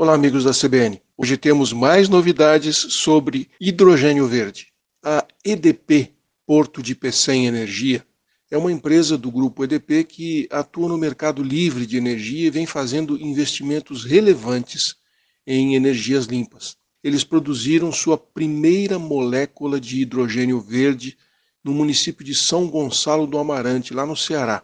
Olá, amigos da CBN. Hoje temos mais novidades sobre hidrogênio verde. A EDP, Porto de Pecém Energia, é uma empresa do grupo EDP que atua no mercado livre de energia e vem fazendo investimentos relevantes em energias limpas. Eles produziram sua primeira molécula de hidrogênio verde no município de São Gonçalo do Amarante, lá no Ceará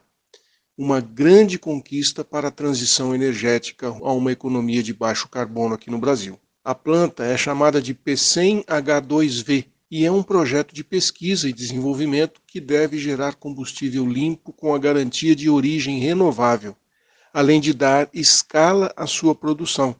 uma grande conquista para a transição energética a uma economia de baixo carbono aqui no Brasil. A planta é chamada de P100H2V e é um projeto de pesquisa e desenvolvimento que deve gerar combustível limpo com a garantia de origem renovável, além de dar escala à sua produção,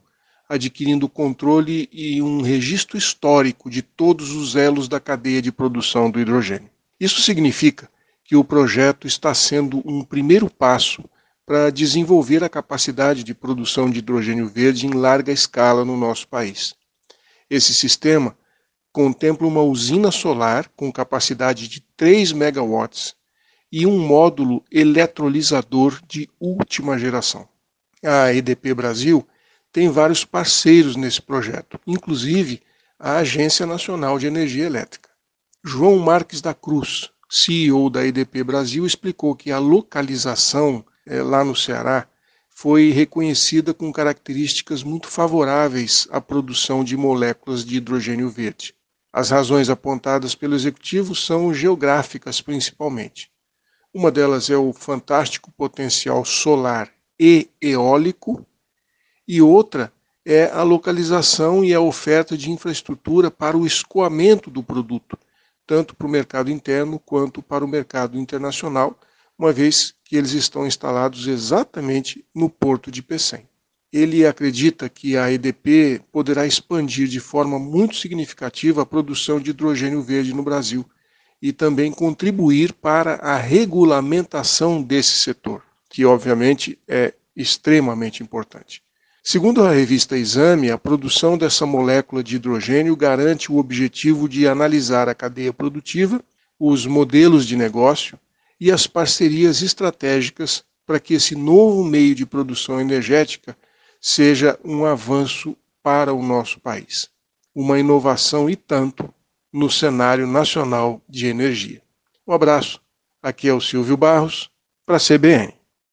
adquirindo controle e um registro histórico de todos os elos da cadeia de produção do hidrogênio. Isso significa que o projeto está sendo um primeiro passo para desenvolver a capacidade de produção de hidrogênio verde em larga escala no nosso país. Esse sistema contempla uma usina solar com capacidade de 3 megawatts e um módulo eletrolisador de última geração. A EDP Brasil tem vários parceiros nesse projeto, inclusive a Agência Nacional de Energia Elétrica. João Marques da Cruz, CEO da EDP Brasil, explicou que a localização é, lá no Ceará foi reconhecida com características muito favoráveis à produção de moléculas de hidrogênio verde. As razões apontadas pelo executivo são geográficas, principalmente. Uma delas é o fantástico potencial solar e eólico, e outra é a localização e a oferta de infraestrutura para o escoamento do produto, tanto para o mercado interno quanto para o mercado internacional, uma vez que eles estão instalados exatamente no porto de Pecém. Ele acredita que a EDP poderá expandir de forma muito significativa a produção de hidrogênio verde no Brasil e também contribuir para a regulamentação desse setor, que obviamente é extremamente importante. Segundo a revista Exame, a produção dessa molécula de hidrogênio garante o objetivo de analisar a cadeia produtiva, os modelos de negócio e as parcerias estratégicas para que esse novo meio de produção energética seja um avanço para o nosso país. Uma inovação e tanto no cenário nacional de energia. Um abraço. Aqui é o Silvio Barros, para a CBN.